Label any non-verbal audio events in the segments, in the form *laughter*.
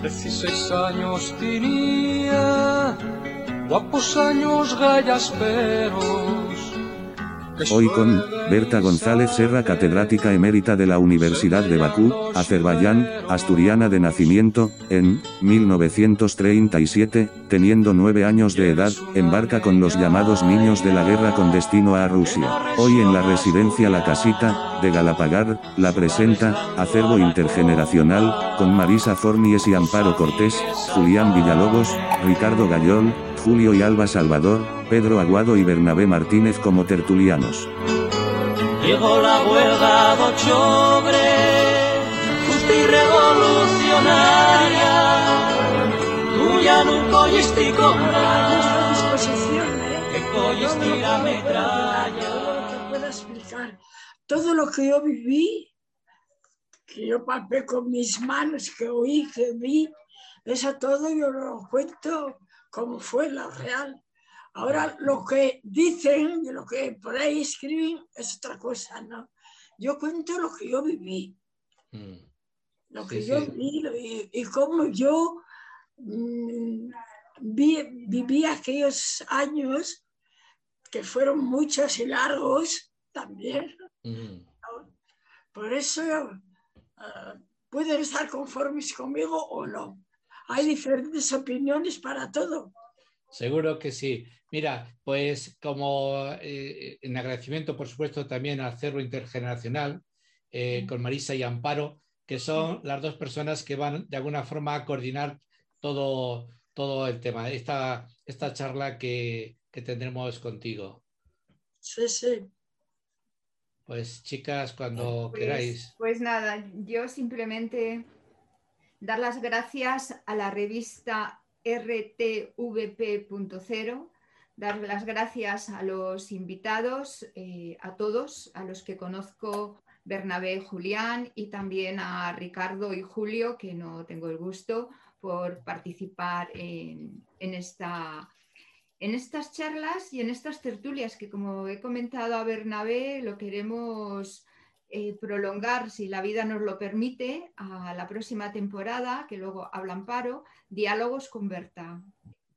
16 años tenía, guapos años gallasperos. Hoy con Berta González Serra, catedrática emérita de la Universidad de Bakú, Azerbaiyán, asturiana de nacimiento, en 1937, teniendo nueve años de edad, embarca con los llamados niños de la guerra con destino a Rusia. Hoy en la residencia La Casita, de Galapagar, la presenta, acervo intergeneracional, con Marisa Fornies y Amparo Cortés, Julián Villalobos, Ricardo Gallol, Julio y Alba Salvador, Pedro Aguado y Bernabé Martínez como tertulianos. Llegó la huelga de octubre, justa y revolucionaria. Tú ya no colliste nuestra disposición, ¿eh? que colliste la metralla. Todo lo que pueda explicar, todo lo que yo viví, que yo palpé con mis manos, que oí, que vi, eso todo yo lo cuento como fue la real. Ahora lo que dicen, lo que por ahí escriben, es otra cosa, ¿no? Yo cuento lo que yo viví, Mm. lo Sí, que yo sí. vi lo- y, y cómo yo mm, vi- viví aquellos años que fueron muchos y largos también. Mm. Por eso eh, pueden estar conformes conmigo o no. Hay diferentes opiniones para todo. Seguro que sí. Mira, pues como eh, en agradecimiento, por supuesto, también al Cerro Intergeneracional, eh, con Marisa y Amparo, que son las dos personas que van de alguna forma a coordinar todo, todo el tema, esta, esta charla que, que tendremos contigo. Sí, sí. Pues chicas, cuando Pues- queráis. Pues nada, yo simplemente dar las gracias a la revista rtvp.0, dar las gracias a los invitados, eh, a todos, a los que conozco, Bernabé, Julián y también a Ricardo y Julio, que no tengo el gusto por participar en, esta, en estas charlas y en estas tertulias que, como he comentado a Bernabé, lo queremos eh, prolongar, si la vida nos lo permite, a la próxima temporada, que luego habla Amparo, Diálogos con Berta.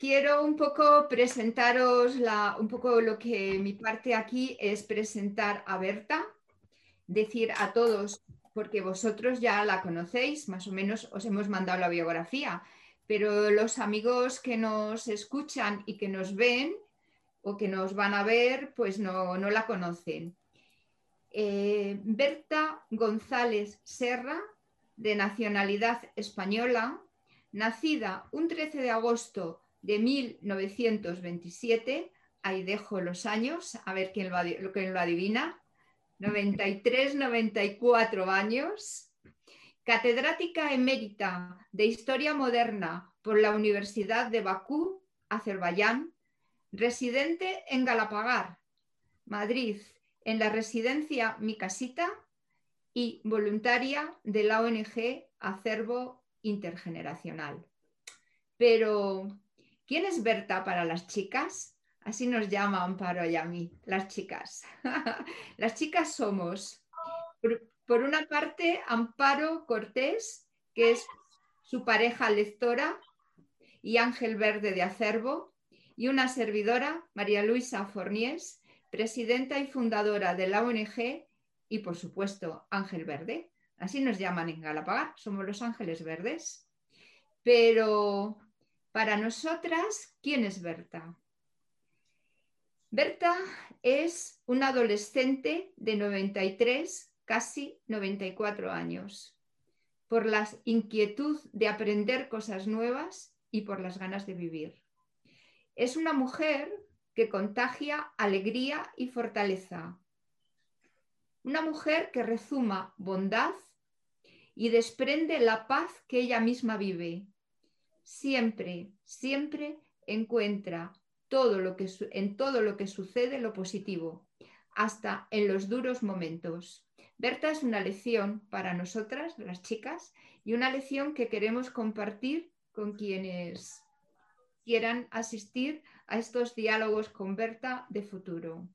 Quiero un poco presentaros un poco lo que mi parte aquí es presentar a Berta, decir a todos, porque vosotros ya la conocéis, más o menos os hemos mandado la biografía, pero los amigos que nos escuchan y que nos ven o que nos van a ver, pues no, no la conocen. Eh, Berta González Serra, de nacionalidad española, nacida un 13 de agosto de 1927, ahí dejo los años, a ver quién lo, adivina, 93, 94 años, catedrática emérita de Historia Moderna por la Universidad de Bakú, Azerbaiyán, residente en Galapagar, Madrid, en la residencia Mi Casita y voluntaria de la ONG Acervo Intergeneracional. Pero, ¿quién es Berta para las chicas? Así nos llama Amparo y a mí, las chicas. *laughs* las chicas somos, por, una parte, Amparo Cortés, que es su pareja lectora, y Ángel Verde de Acervo, y una servidora, María Luisa Forniés, presidenta y fundadora de la ONG y, por supuesto, Ángel Verde. Así nos llaman en Galapagar, somos los Ángeles Verdes. Pero para nosotras, ¿quién es Berta? Berta es una adolescente de 93, casi 94 años, por la inquietud de aprender cosas nuevas y por las ganas de vivir. Es una mujer que contagia alegría y fortaleza. Una mujer que rezuma bondad y desprende la paz que ella misma vive. Siempre, siempre encuentra todo lo que, en todo lo que sucede lo positivo, hasta en los duros momentos. Berta es una lección para nosotras, las chicas, y una lección que queremos compartir con quienes quieran asistir a estos diálogos con Berta de futuro.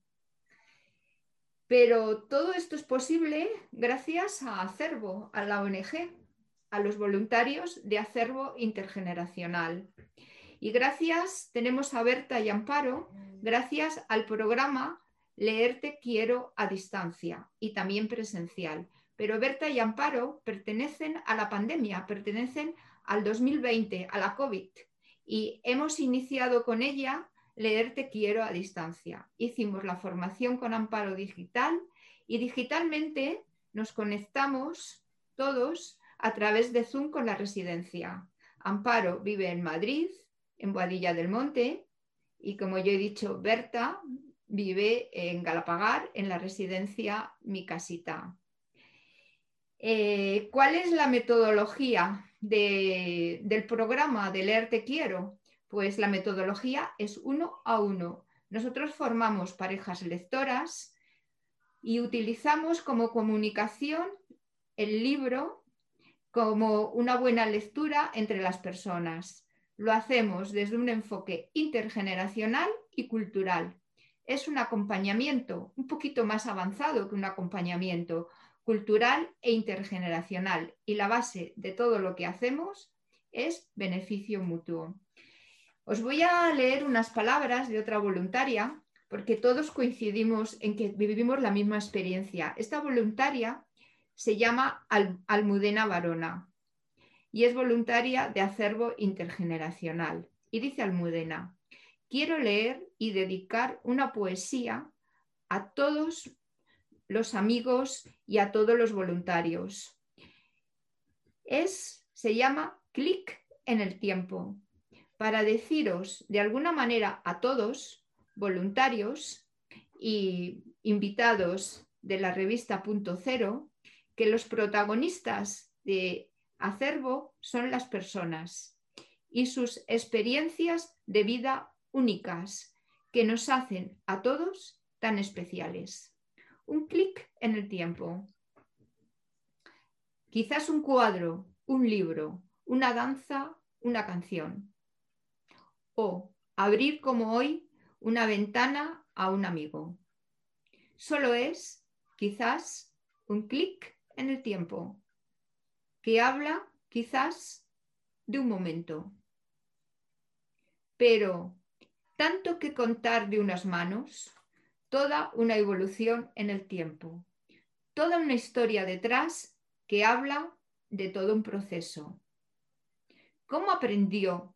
Pero todo esto es posible gracias a Acervo, a la ONG. A los voluntarios de Acervo Intergeneracional. Y gracias, tenemos a Berta y Amparo, gracias al programa Leerte Quiero a distancia y también presencial. Pero Berta y Amparo pertenecen a la pandemia, pertenecen al 2020, a la COVID. Y hemos iniciado con ella Leerte Quiero a distancia. Hicimos la formación con Amparo Digital y digitalmente nos conectamos todos a través de Zoom con la residencia. Amparo vive en Madrid, en Boadilla del Monte, y como yo he dicho, Berta vive en Galapagar, en la residencia Mi Casita. Eh, ¿Cuál es la metodología del programa de Leer Te Quiero? Pues la metodología es uno a uno. Nosotros formamos parejas lectoras y utilizamos como comunicación el libro como una buena lectura entre las personas. Lo hacemos desde un enfoque intergeneracional y cultural. Es un acompañamiento un poquito más avanzado que un acompañamiento cultural e intergeneracional y la base de todo lo que hacemos es beneficio mutuo. Os voy a leer unas palabras de otra voluntaria porque todos coincidimos en que vivimos la misma experiencia. Esta voluntaria se llama Almudena Varona y es voluntaria de acervo intergeneracional. Y dice Almudena, quiero leer y dedicar una poesía a todos los amigos y a todos los voluntarios. Es, se llama Clic en el tiempo, para deciros de alguna manera a todos, voluntarios y invitados de la revista Punto Cero, que los protagonistas de acervo son las personas y sus experiencias de vida únicas que nos hacen a todos tan especiales. Un clic en el tiempo. Quizás un cuadro, un libro, una danza, una canción. O abrir como hoy una ventana a un amigo. Solo es, quizás, un clic en el tiempo, que habla quizás de un momento. Pero tanto que contar de unas manos, toda una evolución en el tiempo, toda una historia detrás que habla de todo un proceso. ¿Cómo aprendió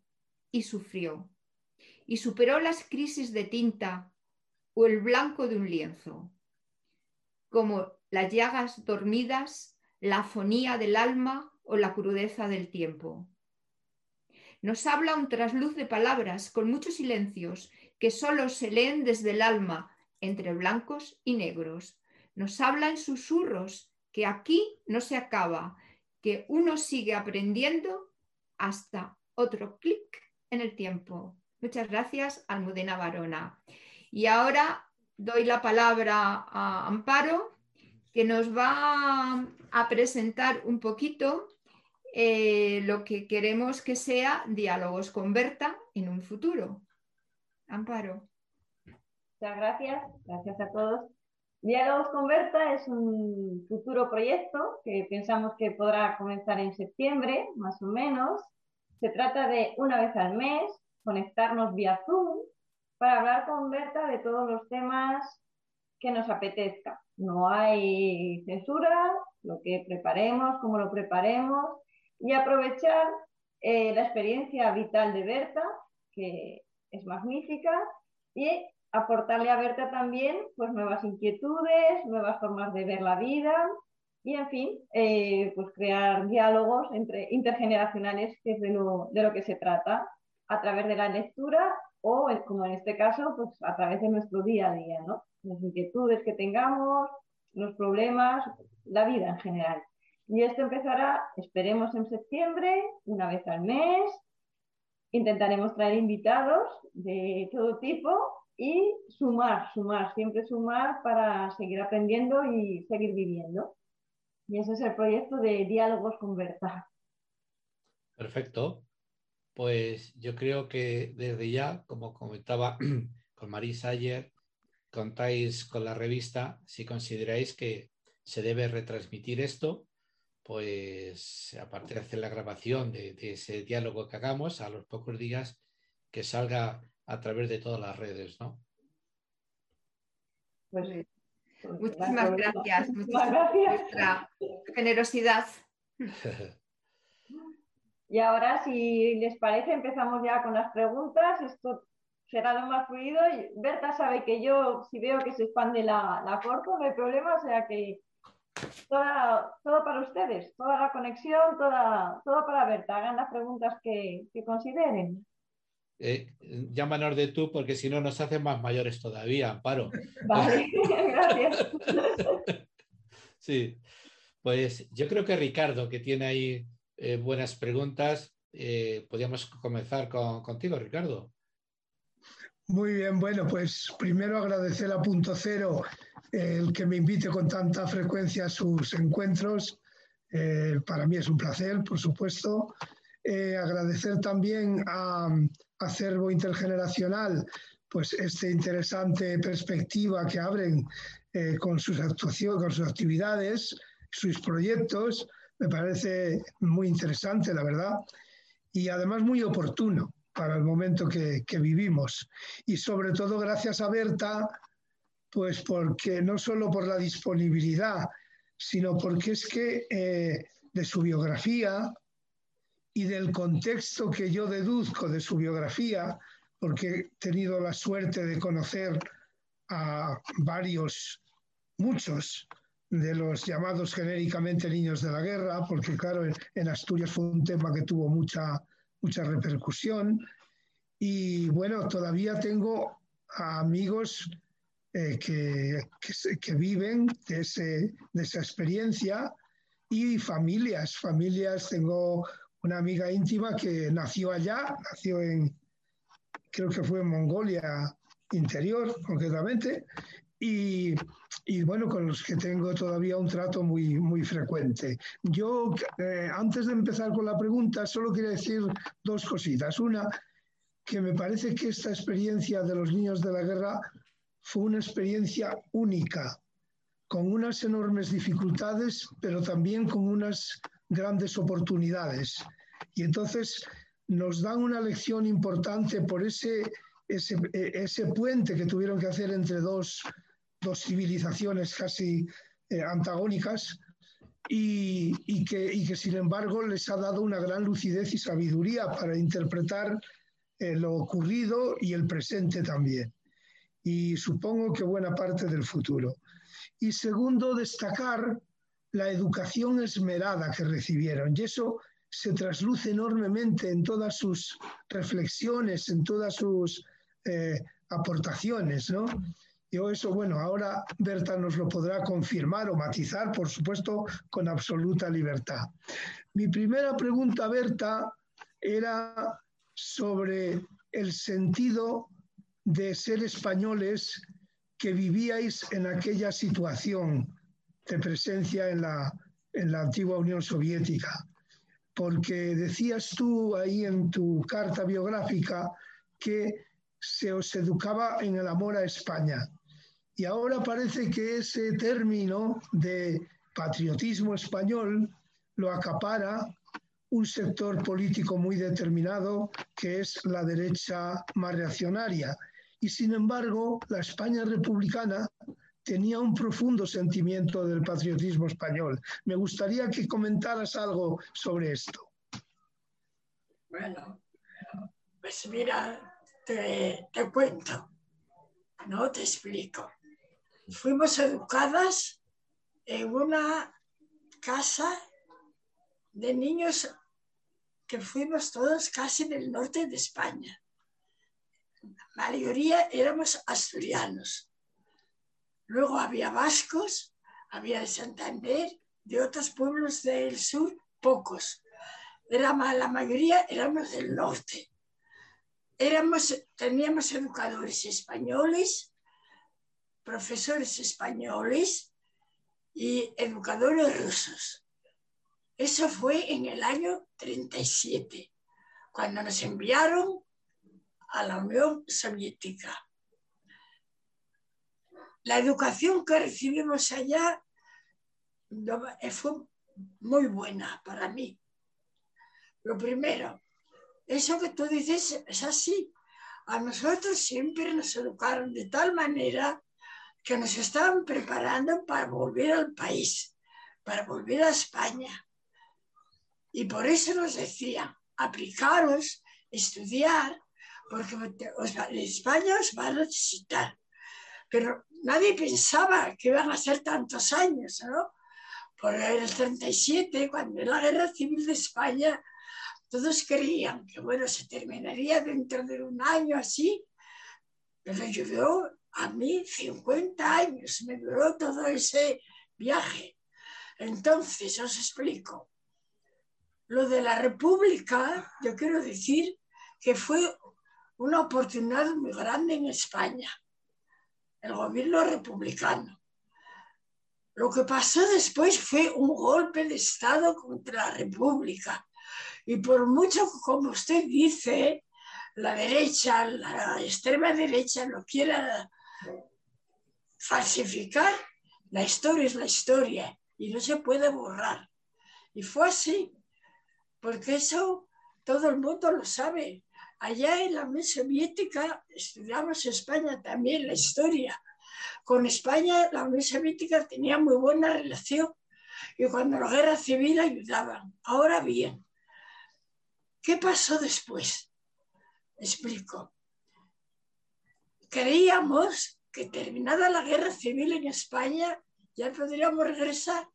y sufrió? Y superó las crisis de tinta o el blanco de un lienzo. Como las llagas dormidas, la afonía del alma o la crudeza del tiempo. Nos habla un trasluz de palabras con muchos silencios que solo se leen desde el alma, entre blancos y negros. Nos habla en susurros que aquí no se acaba, que uno sigue aprendiendo hasta otro clic en el tiempo. Muchas gracias, Almudena Barona. Y ahora doy la palabra a Amparo que nos va a presentar un poquito eh, lo que queremos que sea Diálogos con Berta en un futuro. Amparo. Muchas gracias, gracias a todos. Diálogos con Berta es un futuro proyecto que pensamos que podrá comenzar en septiembre, más o menos. Se trata de una vez al mes conectarnos vía Zoom para hablar con Berta de todos los temas que nos apetezca. No hay censura, lo que preparemos, cómo lo preparemos y aprovechar eh, la experiencia vital de Berta, que es magnífica, y aportarle a Berta también pues, nuevas inquietudes, nuevas formas de ver la vida y, en fin, eh, pues crear diálogos entre, intergeneracionales, que es de lo, de lo que se trata, a través de la lectura o, como en este caso, pues a través de nuestro día a día, ¿no? las inquietudes que tengamos, los problemas, la vida en general. Y esto empezará, esperemos, en septiembre, una vez al mes. Intentaremos traer invitados de todo tipo y sumar, sumar, siempre sumar para seguir aprendiendo y seguir viviendo. Y ese es el proyecto de Diálogos con Berta. Perfecto. Pues yo creo que desde ya, como comentaba *clears throat* con Marisa ayer, contáis con la revista si consideráis que se debe retransmitir esto, pues aparte de hacer la grabación de, ese diálogo que hagamos, a los pocos días que salga a través de todas las redes, ¿no? Pues, muchísimas gracias, muchísimas gracias por generosidad. *laughs* Y ahora, si les parece, empezamos ya con las preguntas. Esto será lo más fluido. Berta sabe que yo, si veo que se expande la, la corto, no hay problema. O sea que todo para ustedes, toda la conexión, toda, todo para Berta. Hagan las preguntas que, consideren. Eh, llámanos de tú porque si no nos hacen más mayores todavía, Amparo. Vale, *laughs* gracias. *laughs* sí, pues yo creo que Ricardo, que tiene ahí eh, buenas preguntas, eh, podríamos comenzar contigo, Ricardo. Muy bien, bueno, pues primero agradecer a Punto Cero el que me invite con tanta frecuencia a sus encuentros. Eh, para mí es un placer, por supuesto. Eh, agradecer también a Acervo Intergeneracional pues esta interesante perspectiva que abren eh, con sus actuaciones, con sus actividades, sus proyectos. Me parece muy interesante, la verdad, y además muy oportuno para el momento que, vivimos. Y sobre todo gracias a Berta, pues porque no solo por la disponibilidad, sino porque es que eh, de su biografía y del contexto que yo deduzco de su biografía, porque he tenido la suerte de conocer a varios, muchos de los llamados genéricamente niños de la guerra, porque claro, en Asturias fue un tema que tuvo mucha mucha repercusión. Y bueno, todavía tengo amigos eh, que, que, viven de, ese, de esa experiencia y familias, familias. Tengo una amiga íntima que nació allá, nació en, creo que fue en Mongolia interior concretamente, y, y, bueno, con los que tengo todavía un trato muy, muy frecuente. Yo, eh, antes de empezar con la pregunta, solo quería decir dos cositas. Una, que me parece que esta experiencia de los niños de la guerra fue una experiencia única, con unas enormes dificultades, pero también con unas grandes oportunidades. Y entonces nos dan una lección importante por ese, ese, ese puente que tuvieron que hacer entre dos dos civilizaciones casi eh, antagónicas y, que, que, sin embargo les ha dado una gran lucidez y sabiduría para interpretar eh, lo ocurrido y el presente también. Y supongo que buena parte del futuro. Y segundo, destacar la educación esmerada que recibieron. Y eso se trasluce enormemente en todas sus reflexiones, en todas sus eh, aportaciones, ¿no? Yo eso, bueno, ahora Berta nos lo podrá confirmar o matizar, por supuesto, con absoluta libertad. Mi primera pregunta, Berta, era sobre el sentido de ser españoles que vivíais en aquella situación de presencia en la, en la antigua Unión Soviética. Porque decías tú ahí en tu carta biográfica que se os educaba en el amor a España. Y ahora parece que ese término de patriotismo español lo acapara un sector político muy determinado que es la derecha más reaccionaria. Y sin embargo, la España republicana tenía un profundo sentimiento del patriotismo español. Me gustaría que comentaras algo sobre esto. Bueno, pues mira, te, te cuento, no te explico fuimos educadas en una casa de niños que fuimos todos casi del norte de España. La mayoría éramos asturianos. Luego había vascos, había de Santander, de otros pueblos del sur, pocos. Era, la mayoría éramos del norte. Éramos, teníamos educadores españoles, profesores españoles y educadores rusos. Eso fue en el año 37, cuando nos enviaron a la Unión Soviética. La educación que recibimos allá fue muy buena para mí. Lo primero, eso que tú dices es así. A nosotros siempre nos educaron de tal manera que nos estaban preparando para volver al país, para volver a España. Y por eso nos decían, aplicaros, estudiar, porque España os va a necesitar. Pero nadie pensaba que iban a ser tantos años, ¿no? Por el 37, cuando la guerra civil de España, todos creían que, bueno, se terminaría dentro de un año así, pero yo a mí 50 años, me duró todo ese viaje. Entonces, os explico. Lo de la República, yo quiero decir que fue una oportunidad muy grande en España, el gobierno republicano. Lo que pasó después fue un golpe de Estado contra la República. Y por mucho como usted dice, la derecha, la extrema derecha no quiera falsificar, la historia es la historia y no se puede borrar. Y fue así, porque eso todo el mundo lo sabe. Allá en la Unión Soviética estudiamos España también la historia. Con España la Unión Soviética tenía muy buena relación y cuando la guerra civil ayudaban. Ahora bien, ¿qué pasó después? Explico. Creíamos que terminada la guerra civil en España ya podríamos regresar.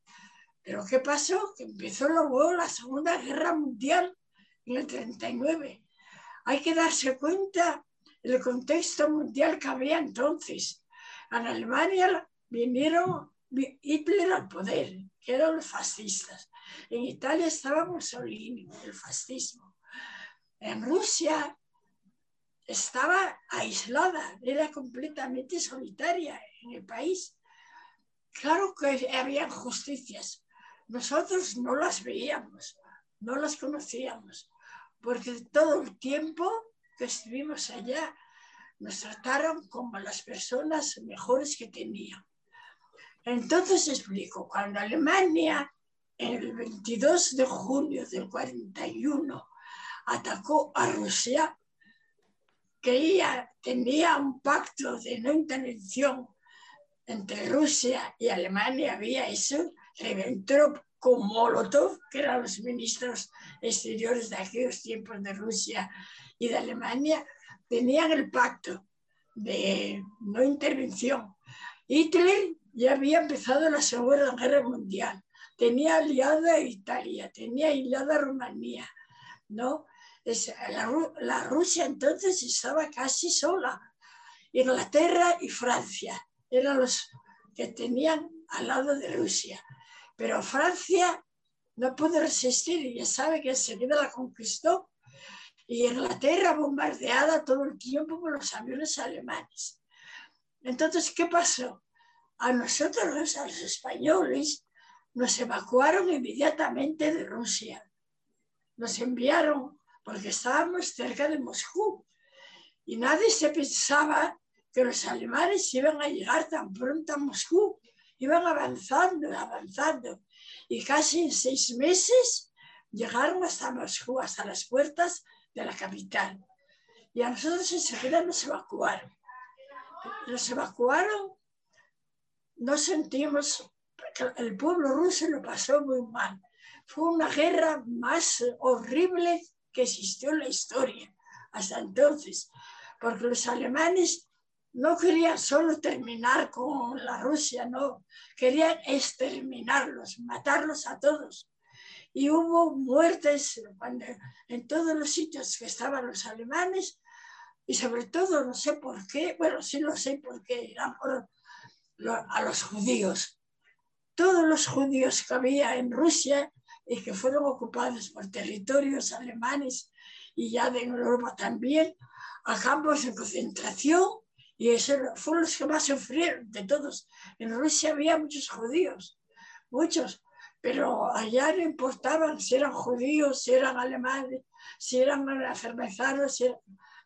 Pero ¿qué pasó? Que empezó luego la Segunda Guerra Mundial en el 39. Hay que darse cuenta del contexto mundial que había entonces. En Alemania vinieron Hitler al poder, que eran los fascistas. En Italia estaba Mussolini, el fascismo. En Rusia estaba aislada, era completamente solitaria en el país. Claro que había injusticias. Nosotros no las veíamos, no las conocíamos, porque todo el tiempo que estuvimos allá nos trataron como las personas mejores que tenían. Entonces explico, cuando Alemania el 22 de junio del 41 atacó a Rusia, creía, tenía un pacto de no intervención entre Rusia y Alemania, había eso, Ribbentrop con Molotov, que eran los ministros exteriores de aquellos tiempos de Rusia y de Alemania, tenían el pacto de no intervención. Hitler ya había empezado la Segunda Guerra Mundial, tenía aliada a Italia, tenía aliada a Rumanía, ¿no? La, Rusia entonces estaba casi sola. Inglaterra y Francia eran los que tenían al lado de Rusia. Pero Francia no pudo resistir y ya sabe que enseguida la conquistó. Y Inglaterra bombardeada todo el tiempo por los aviones alemanes. Entonces, ¿qué pasó? A nosotros, a los españoles, nos evacuaron inmediatamente de Rusia. Nos enviaron porque estábamos cerca de Moscú y nadie se pensaba que los alemanes iban a llegar tan pronto a Moscú. Iban avanzando, avanzando. Y casi en seis meses llegaron hasta Moscú, hasta las puertas de la capital. Y a nosotros enseguida nos evacuaron. Nos evacuaron, no sentimos, el pueblo ruso lo pasó muy mal. Fue una guerra más horrible que existió en la historia hasta entonces, porque los alemanes no querían solo terminar con la Rusia, no, querían exterminarlos, matarlos a todos. Y hubo muertes en todos los sitios que estaban los alemanes y sobre todo, no sé por qué, bueno, sí lo sé por qué, eran por a los judíos. Todos los judíos que había en Rusia y que fueron ocupados por territorios alemanes y ya de Europa también, a campos de concentración, y esos fueron los que más sufrieron de todos. En Rusia había muchos judíos, muchos, pero allá no importaban si eran judíos, si eran alemanes, si eran eran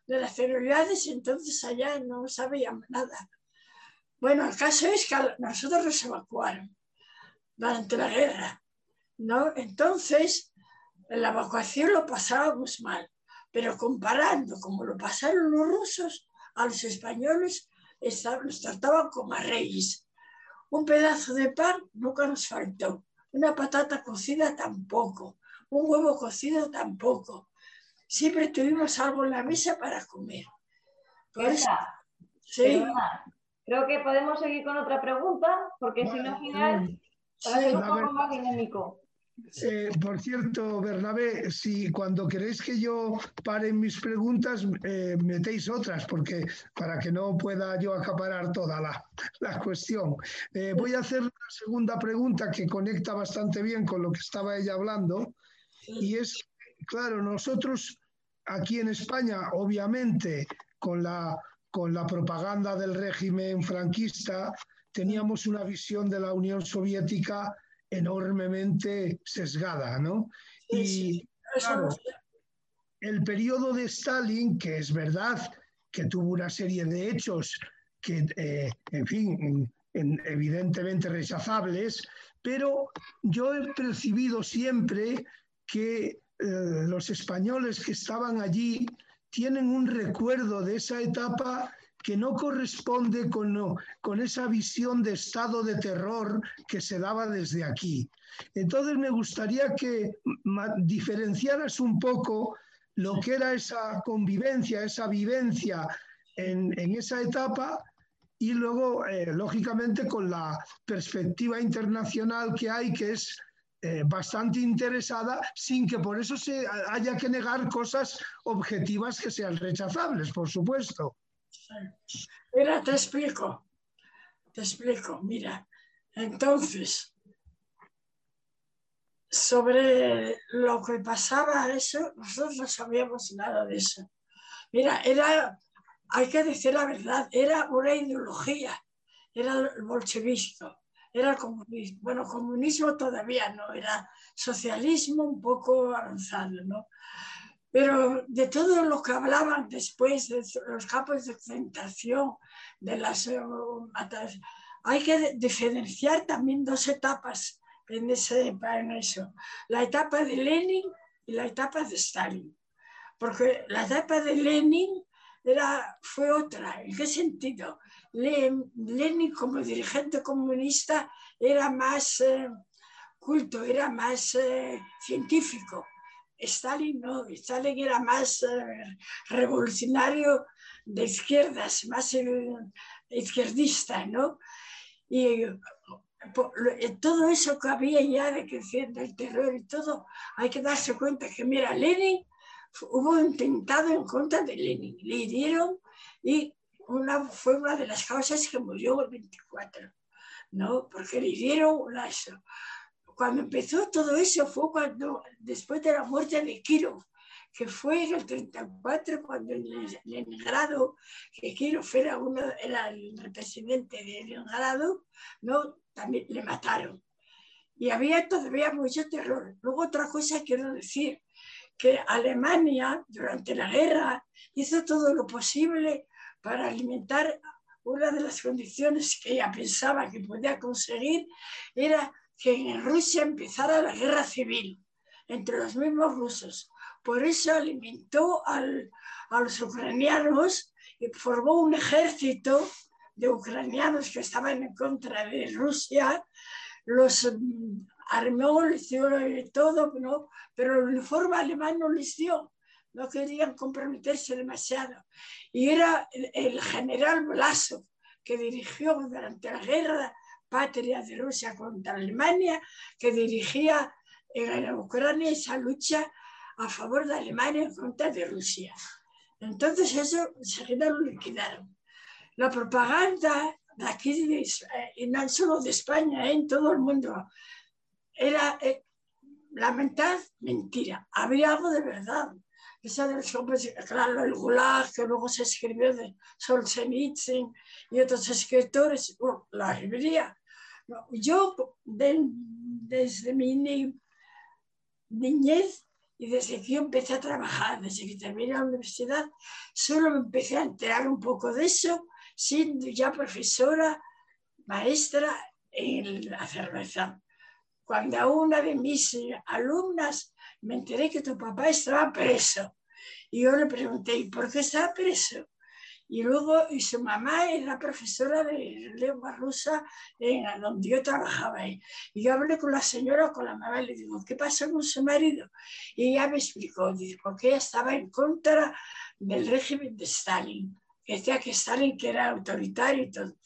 de las celulares, entonces allá no sabíamos nada. Bueno, el caso es que nosotros nos evacuaron durante la guerra ¿no? Entonces, la evacuación lo pasábamos mal, pero comparando como lo pasaron los rusos, a los españoles los trataban como a reyes. Un pedazo de pan nunca nos faltó, una patata cocida tampoco, un huevo cocido tampoco. Siempre tuvimos algo en la mesa para comer. Pues, sí. Creo que podemos seguir con otra pregunta, porque si no, al final, para ser un poco más dinámico. Eh, por cierto, Bernabé, si cuando queréis que yo pare mis preguntas, eh, metéis otras, porque para que no pueda yo acaparar toda la, cuestión. Eh, voy a hacer una segunda pregunta que conecta bastante bien con lo que estaba ella hablando, y es, claro, nosotros aquí en España, obviamente, con la, con la propaganda del régimen franquista, teníamos una visión de la Unión Soviética enormemente sesgada, ¿no? y claro, el periodo de Stalin, que es verdad que tuvo una serie de hechos que, eh, en fin, evidentemente rechazables, pero yo he percibido siempre que eh, los españoles que estaban allí tienen un recuerdo de esa etapa que no corresponde con, con esa visión de estado de terror que se daba desde aquí. Entonces me gustaría que diferenciaras un poco lo que era esa convivencia, esa vivencia en, esa etapa y luego, eh, lógicamente, con la perspectiva internacional que hay, que es eh, bastante interesada, sin que por eso se haya que negar cosas objetivas que sean rechazables, por supuesto. Mira, te explico, te explico, mira. Entonces, sobre lo que pasaba eso, nosotros no sabíamos nada de eso. Mira, era, hay que decir la verdad, era una ideología, era el bolchevismo, era el comunismo. Bueno, comunismo todavía no, era socialismo un poco avanzado, ¿no? Pero de todo lo que hablaban después de los campos de concentración, de las eh, hay que diferenciar también dos etapas en, ese, eso. La etapa de Lenin y la etapa de Stalin. Porque la etapa de Lenin era, fue otra. ¿En qué sentido? Lenin como dirigente comunista era más eh, culto, era más eh, científico Stalin no, Stalin era más eh, revolucionario de izquierdas, más izquierdista, ¿no? Y eh, todo eso que había ya de creciendo el terror y todo, hay que darse cuenta que, mira, Lenin, hubo un intentado en contra de Lenin, le hirieron y una, fue una de las causas que murió el 24, ¿no? Porque le hirieron una, cuando empezó todo eso fue cuando, después de la muerte de Kiro, que fue en el 34, cuando en Leningrado, que Kiro era, uno, era el presidente de Leningrado, ¿no? también le mataron. Y había todavía mucho terror. Luego otra cosa quiero decir, que Alemania durante la guerra hizo todo lo posible para alimentar una de las condiciones que ella pensaba que podía conseguir era que en Rusia empezara la guerra civil entre los mismos rusos. Por eso alimentó a los ucranianos y formó un ejército de ucranianos que estaban en contra de Rusia. Los mm, armó, les dio todo, ¿no? pero el uniforme alemán no les dio. No querían comprometerse demasiado. Y era el, general Blasov que dirigió durante la guerra patria de Rusia contra Alemania, que dirigía en Ucrania esa lucha a favor de Alemania en contra de Rusia. Entonces eso enseguida lo liquidaron. La propaganda de aquí, y no solo de España, ¿eh? en todo el mundo, era eh, mentira. Había algo de verdad. Esa de los hombres, claro, el Gulag, que luego se escribió de Solzhenitsyn y otros escritores, la librería yo desde mi niñez y desde que yo empecé a trabajar, desde que terminé la universidad, solo me empecé a enterar un poco de eso, siendo ya profesora, maestra en la cerveza. cuando a una de mis alumnas me enteré que tu papá estaba preso. Y yo le pregunté, ¿y por qué estaba preso? Y luego, y su mamá era profesora de lengua rusa en donde yo trabajaba ahí. Y yo hablé con la señora, con la mamá, y le digo, ¿qué pasó con su marido? Y ella me explicó, porque ella estaba en contra del régimen de Stalin. Decía que Stalin que era autoritario y todo.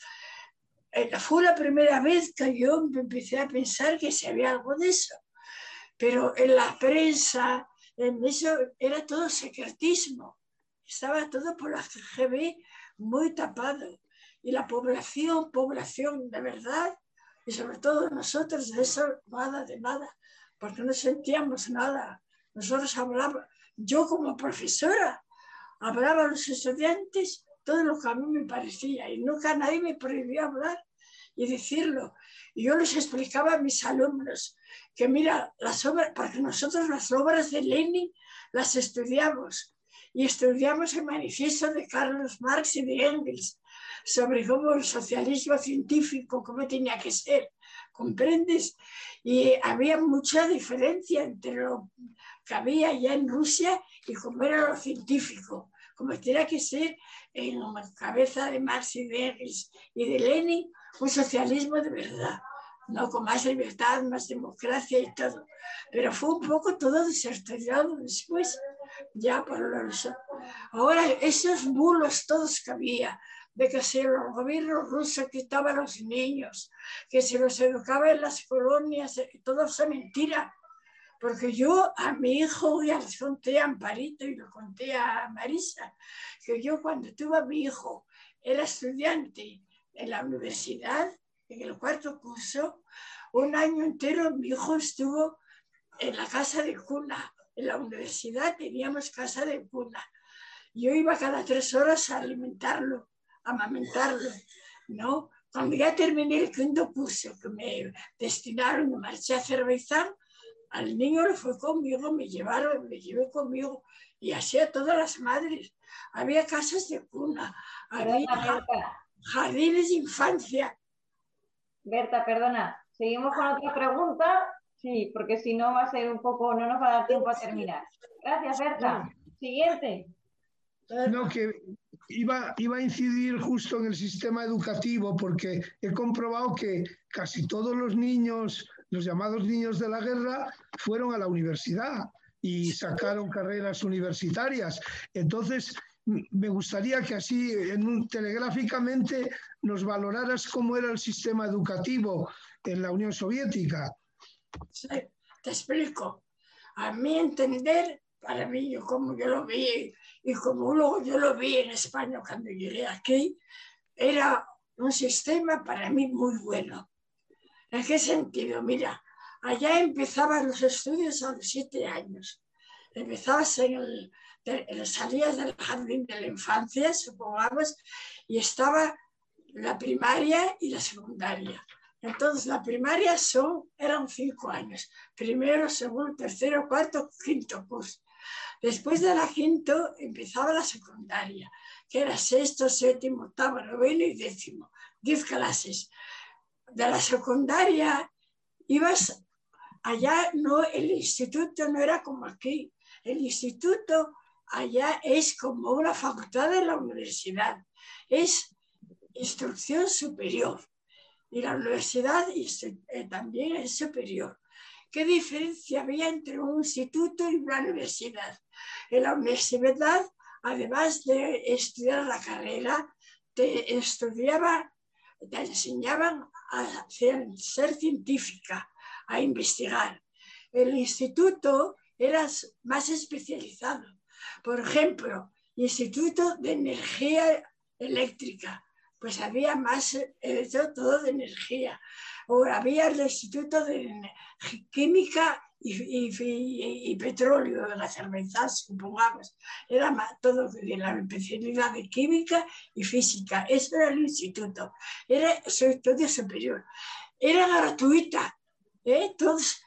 Eh, fue la primera vez que yo empecé a pensar que se había algo de eso. Pero en la prensa, en eso era todo secretismo estaba todo por la CGB muy tapado. Y la población, población de verdad, y sobre todo nosotros, de eso nada, de nada, porque no sentíamos nada. Nosotros hablábamos, yo como profesora, hablaba a los estudiantes todo lo que a mí me parecía y nunca nadie me prohibió hablar y decirlo. Y yo les explicaba a mis alumnos que mira, las obras, porque nosotros las obras de Lenin las estudiamos y estudiamos el manifiesto de Carlos Marx y de Engels sobre cómo el socialismo científico, cómo tenía que ser, ¿comprendes? Y había mucha diferencia entre lo que había ya en Rusia y cómo era lo científico, como tenía que ser en la cabeza de Marx y de Engels y de Lenin un socialismo de verdad, no con más libertad, más democracia y todo. Pero fue un poco todo desarrollado después ya por los... Ahora, esos bulos todos que había, de que si el gobierno ruso quitaba a los niños, que se los educaba en las colonias, eh, todo eso es mentira. Porque yo a mi hijo ya les conté a Amparito y lo conté a Marisa, que yo cuando tuve a mi hijo era estudiante en la universidad, en el cuarto curso, un año entero mi hijo estuvo en la casa de cuna en la universidad teníamos casa de cuna. Yo iba cada tres horas a alimentarlo, a amamentarlo, ¿no? Cuando ya terminé el quinto curso, que me destinaron, me marché a cervezar, al niño lo fue conmigo, me llevaron, me llevé conmigo, y así a todas las madres. Había casas de cuna, había jardines de infancia. Berta, perdona, seguimos con otra pregunta Sí, porque si no va a ser un poco, no nos va a dar tiempo a terminar. Gracias, Berta. Siguiente. No, que iba, iba a incidir justo en el sistema educativo porque he comprobado que casi todos los niños, los llamados niños de la guerra, fueron a la universidad y sacaron carreras universitarias. Entonces, me gustaría que así, en un, telegráficamente, nos valoraras cómo era el sistema educativo en la Unión Soviética te explico. A mi entender, para mí, yo como yo lo vi y como luego yo lo vi en España cuando llegué aquí, era un sistema para mí muy bueno. ¿En qué sentido? Mira, allá empezaban los estudios a los siete años. Empezabas en el, salías del jardín de la infancia, supongamos, y estaba la primaria y la secundaria. Entonces, la primaria son, eran cinco años. Primero, segundo, tercero, cuarto, quinto curso. Después de la quinto empezaba la secundaria, que era sexto, séptimo, octavo, noveno y décimo. Diez clases. De la secundaria ibas allá, no, el instituto no era como aquí. El instituto allá es como una facultad de la universidad. Es instrucción superior y la universidad y eh, también es superior. ¿Qué diferencia había entre un instituto y una universidad? En la universidad, además de estudiar la carrera, te estudiaba, te enseñaban a ser científica, a investigar. El instituto era más especializado. Por ejemplo, Instituto de Energía Eléctrica, pues había más, eh, todo de energía. O había el Instituto de Química y, Petróleo de la cerveza, supongamos. Era todo de la especialidad de química y física. Eso era el instituto. Era su estudio superior. Era gratuita. ¿eh? Todos,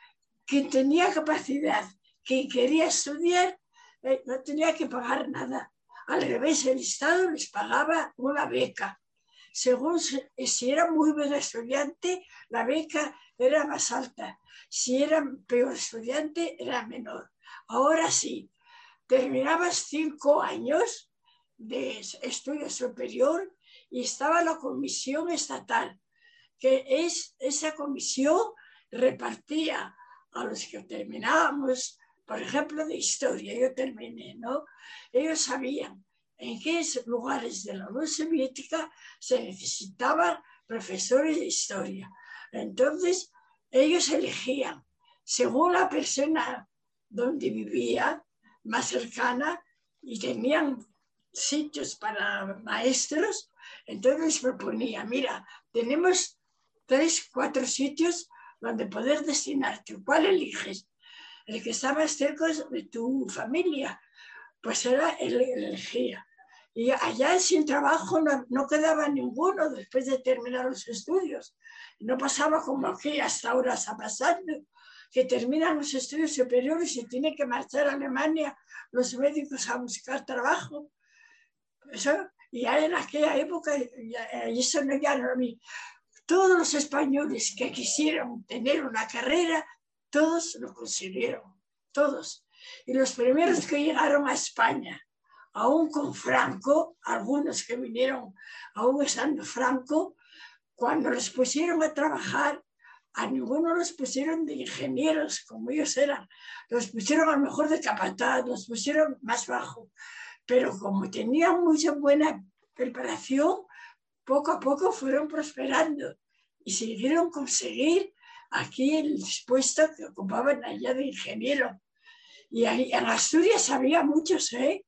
quien tenía capacidad, quien quería estudiar, eh, no tenía que pagar nada. Al revés, el Estado les pagaba una beca según si era muy buen estudiante, la beca era más alta. Si era peor estudiante, era menor. Ahora sí, terminabas cinco años de estudio superior y estaba la comisión estatal, que es esa comisión repartía a los que terminábamos, por ejemplo, de historia, yo terminé, ¿no? Ellos sabían en qué lugares de la Unión Soviética se necesitaban profesores de historia. Entonces, ellos elegían, según la persona donde vivía, más cercana, y tenían sitios para maestros, entonces proponía, mira, tenemos tres, cuatro sitios donde poder destinarte. ¿Cuál eliges? El que está más cerca de tu familia. Pues era el elegía. Y allá sin trabajo no, quedaba ninguno después de terminar los estudios. No pasaba como aquí hasta ahora está pasando, que terminan los estudios superiores y tienen que marchar a Alemania los médicos a buscar trabajo. Eso, ya en aquella época, eso no ya no, todos los españoles que quisieron tener una carrera, todos lo consiguieron, todos. Y los primeros que llegaron a España, aún con Franco, algunos que vinieron aún estando Franco, cuando los pusieron a trabajar, a ninguno los pusieron de ingenieros como ellos eran, los pusieron a lo mejor de capataz, los pusieron más bajo, pero como tenían mucha buena preparación, poco a poco fueron prosperando y siguieron conseguir aquí el puesto que ocupaban allá de ingeniero. Y en Asturias había muchos, ¿eh?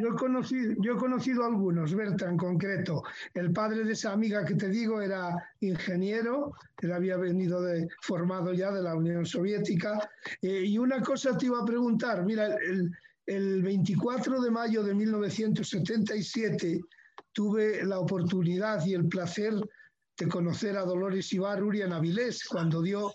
yo, he conocido, yo he conocido algunos, Berta en concreto. El padre de esa amiga que te digo era ingeniero, él había venido de, formado ya de la Unión Soviética. Eh, y una cosa te iba a preguntar, mira, el, el 24 de mayo de 1977 tuve la oportunidad y el placer de conocer a Dolores Ibarruri en Avilés cuando dio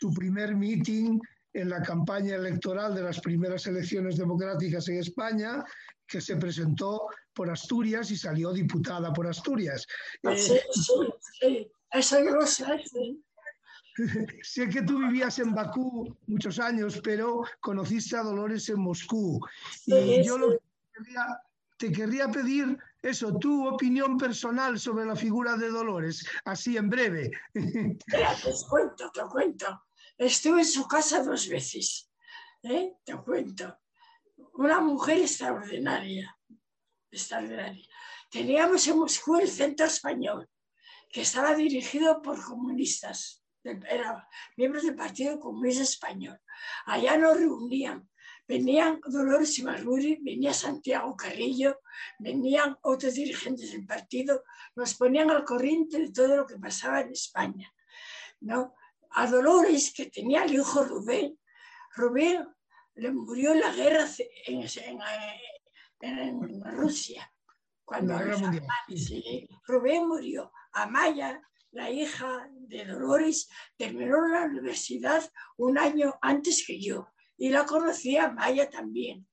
su primer meeting en la campaña electoral de las primeras elecciones democráticas en España, que se presentó por Asturias y salió diputada por Asturias. Sí, eh, sí, Eso lo sé. sé que tú vivías en Bakú muchos años, pero conociste a Dolores en Moscú. Y yo lo que te querría pedir eso, tu opinión personal sobre la figura de Dolores, así en breve. Te cuento, te cuento. Estuve en su casa dos veces, ¿eh? te cuento. Una mujer extraordinaria, extraordinaria. Teníamos en Moscú el Centro Español, que estaba dirigido por comunistas, eran miembros del Partido Comunista Español. Allá nos reunían venían Dolores Ibarruri, venía Santiago Carrillo, venían otros dirigentes del partido, nos ponían al corriente de todo lo que pasaba en España. ¿no? A Dolores, que tenía el hijo Rubén, Rubén le murió en la guerra en, Rusia. Cuando Rubén murió. Amaya, la hija de Dolores, terminó la universidad un año antes que yo y la conocía Maya también.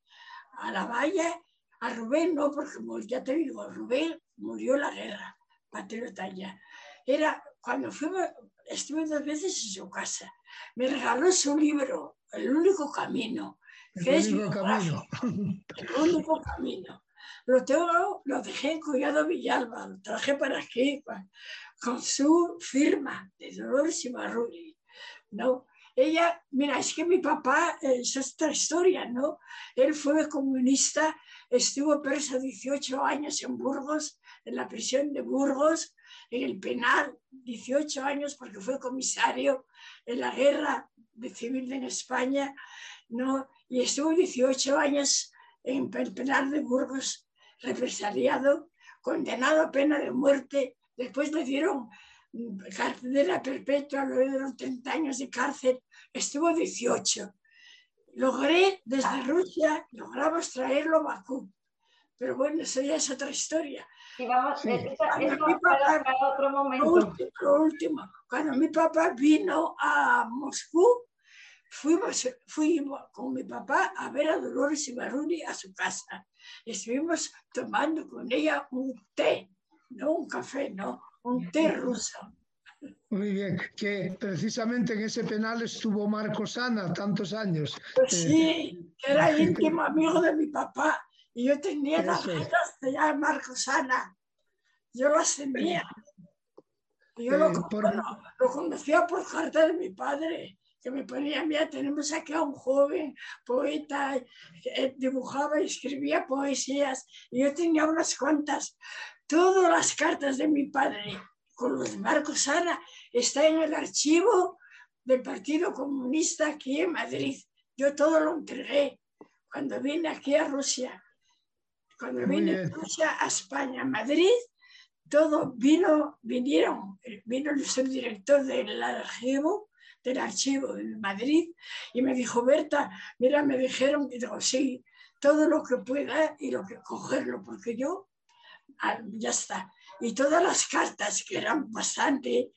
A la Maya, a Rubén no, porque ya te digo, Rubén murió en la guerra, patriota ya. Era cuando fuimos, estuve dos veces en su casa, me regaló su libro, El único camino, que el único camino. El único camino. Lo tengo, lo dejé en Collado Villalba, lo traje para aquí, con su firma de Dolores y Marruri, ¿no? Ella, mira, es que mi papá, es otra historia, ¿no? Él fue comunista, estuvo preso 18 años en Burgos, en la prisión de Burgos, en el penal, 18 años porque fue comisario en la guerra civil en España, ¿no? Y estuvo 18 años en el penal de Burgos, represaliado, condenado a pena de muerte. Después le dieron la perpetua, luego dieron 30 años de cárcel, estuvo 18. Logré desde Rusia, logramos traerlo a Bakú. Pero bueno, eso ya es otra historia. Y vamos, para, otro momento. Lo último, cuando mi papá vino a Moscú, fuimos, fuimos con mi papá a ver a Dolores Ibarruri a su casa. Estuvimos tomando con ella un té no un café, no, un té ruso. Muy bien, que precisamente en ese penal estuvo Marco Sana tantos años. Pues sí, que era íntimo amigo de mi papá y yo tenía las cartas de ya Marco Sana. Yo las tenía. Yo lo, lo, conocía por carta de mi padre que me ponía, mira, tenemos aquí a un joven poeta, que dibujaba y escribía poesías, y yo tenía unas cuantas, todas las cartas de mi padre con los Marcos Ana está en el archivo del Partido Comunista aquí en Madrid. Yo todo lo entregué cuando vine aquí a Rusia. Cuando Rusia a España, a Madrid, todo vino, vinieron, vino el subdirector del archivo del archivo de Madrid y me dijo, Berta, mira, me dijeron, y digo, sí, todo lo que pueda y lo que cogerlo, porque yo, ah, ya está. Y todas las cartas, que eran bastante,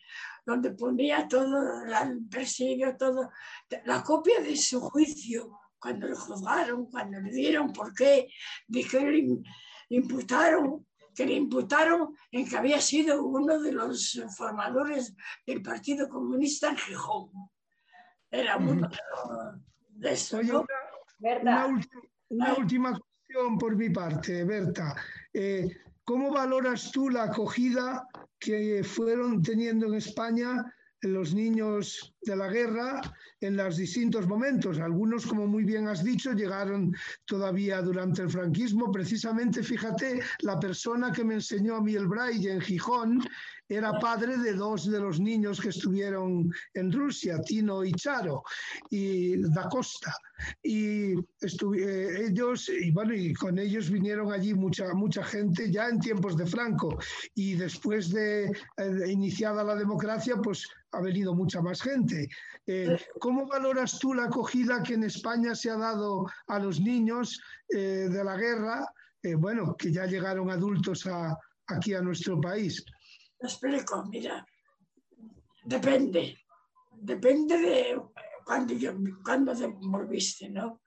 donde ponía todo el persigue, todo, la copia de su juicio, cuando lo juzgaron, cuando le dieron por qué, dijeron, imputaron que le imputaron en que había sido uno de los formadores del Partido Comunista en Gijón. Era uno de eso. una, última, cuestión por mi parte, Berta. Eh, ¿Cómo valoras tú la acogida que fueron teniendo en España los niños de la guerra en los distintos momentos. Algunos, como muy bien has dicho, llegaron todavía durante el franquismo. Precisamente, fíjate, la persona que me enseñó a mí el braille en Gijón era padre de dos de los niños que estuvieron en Rusia, Tino y Charo, y da Costa. Y eh, ellos, y bueno, y con ellos vinieron allí mucha, mucha gente ya en tiempos de Franco. Y después de, de iniciada la democracia, pues ha venido mucha más gente. Eh, ¿Cómo valoras tú la acogida que en España se ha dado a los niños eh, de la guerra, eh, bueno, que ya llegaron adultos aquí a nuestro país? Explico, mira, depende, depende de cuando, yo, cuando te volviste, ¿no?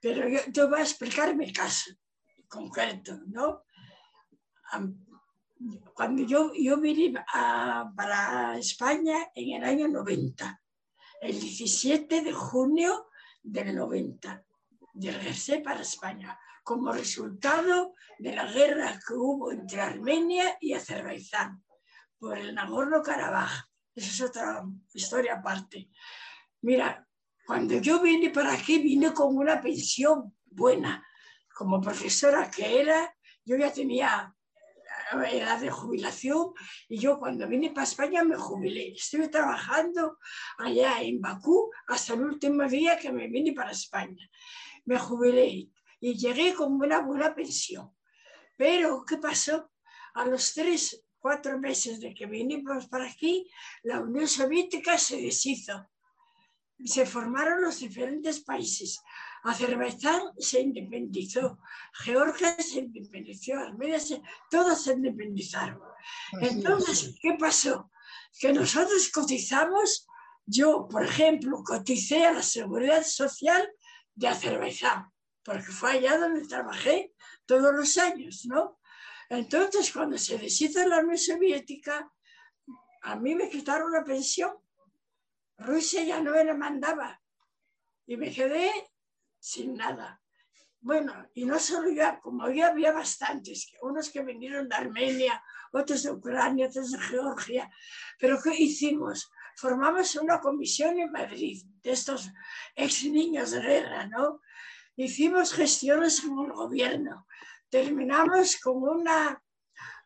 Pero yo voy a explicar mi caso concreto, ¿no? Cuando yo, yo vine para España en el año 90, el 17 de junio del 90. Regresé para España como resultado de la guerra que hubo entre Armenia y Azerbaiyán por el Nagorno-Karabaj. Esa es otra historia aparte. Mira, cuando yo vine para aquí, vine con una pensión buena. Como profesora que era, yo ya tenía edad de jubilación y yo cuando vine para España me jubilé. Estuve trabajando allá en Bakú hasta el último día que me vine para España. Me jubilé y llegué con una buena pensión. Pero, ¿qué pasó? A los tres, cuatro meses de que vinimos para aquí, la Unión Soviética se deshizo. Se formaron los diferentes países. Azerbaiyán se independizó, Georgia se independizó, Armenia se, todos se independizaron. Entonces, ¿qué pasó? Que nosotros cotizamos, yo, por ejemplo, coticé a la seguridad social de Azerbaiyán, porque fue allá donde trabajé todos los años, ¿no? Entonces, cuando se deshizo la Unión Soviética, a mí me quitaron la pensión. Rusia ya no me la mandaba. Y me quedé sin nada. Bueno, y no solo yo, como yo había bastantes, unos que vinieron de Armenia, otros de Ucrania, otros de Georgia, pero ¿qué hicimos? Formamos una comisión en Madrid de estos ex niños de guerra, ¿no? Hicimos gestiones con el gobierno. Terminamos con una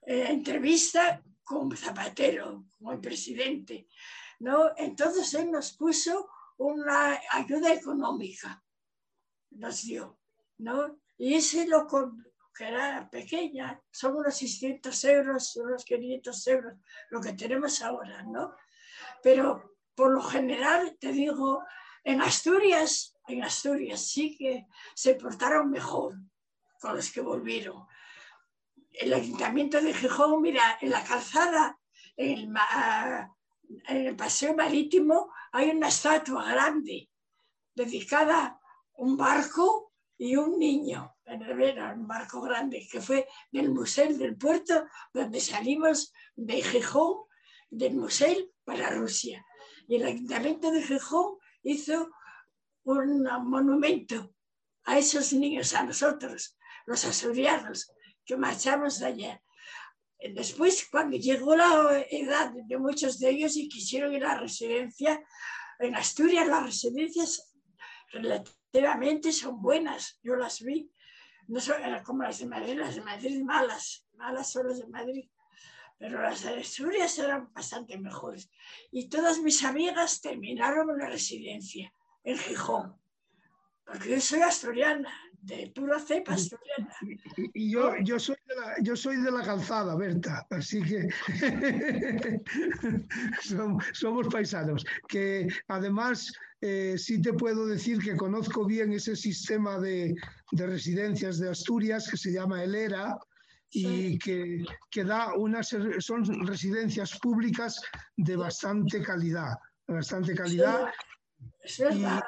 eh, entrevista con Zapatero, con el presidente, ¿no? Entonces él nos puso una ayuda económica nos dio, ¿no? Y ese loco, que era pequeña, son unos 600 euros, unos 500 euros, lo que tenemos ahora, ¿no? Pero por lo general, te digo, en Asturias, en Asturias sí que se portaron mejor con los que volvieron. El ayuntamiento de Gijón, mira, en la calzada, en el, en el paseo marítimo, hay una estatua grande dedicada un barco y un niño. era un barco grande, que fue del Museo del puerto donde salimos de Gijón, del Museo para Rusia. Y el Ayuntamiento de Gijón hizo un monumento a esos niños, a nosotros, los asturianos, que marchamos allá. Después, cuando llegó la edad de muchos de ellos y quisieron ir a la residencia, en Asturias las residencias relativamente son buenas, yo las vi, no son como las de Madrid, las de Madrid malas, malas son las de Madrid, pero las de Asturias eran bastante mejores. Y todas mis amigas terminaron en la residencia, en Gijón, porque yo soy asturiana, de pura cepa asturiana. Y, yo, yo, soy de la, yo soy de la calzada, Berta, así que *laughs* somos, paisanos. Que además eh, sí te puedo decir que conozco bien ese sistema de, de residencias de Asturias que se llama El ERA, y que, que, da unas son residencias públicas de bastante calidad, bastante calidad. Sí, verdad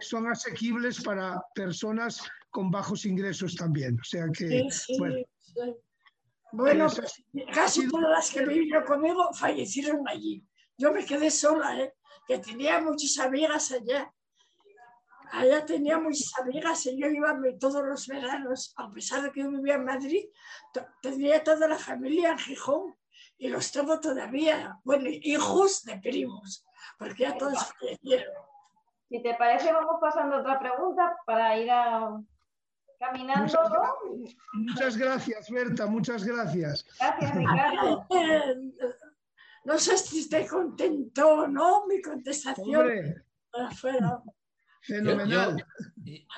son asequibles para personas con bajos ingresos también. O sea que, bueno. Bueno, pues, casi todas las que vivieron conmigo fallecieron allí. Yo me quedé sola, ¿eh? Que tenía muchas amigas allá. Allá tenía muchas amigas y yo iba todos los veranos, a pesar de que yo vivía en Madrid, tenía toda la familia en Gijón y los tengo todavía, bueno, hijos de primos, porque ya todos fallecieron. Si te parece, vamos pasando a otra pregunta para ir caminando. Muchas, gracias, Berta, muchas gracias. Gracias, Ricardo. *laughs* No sé si estoy contento o no, mi contestación. Fenomenal.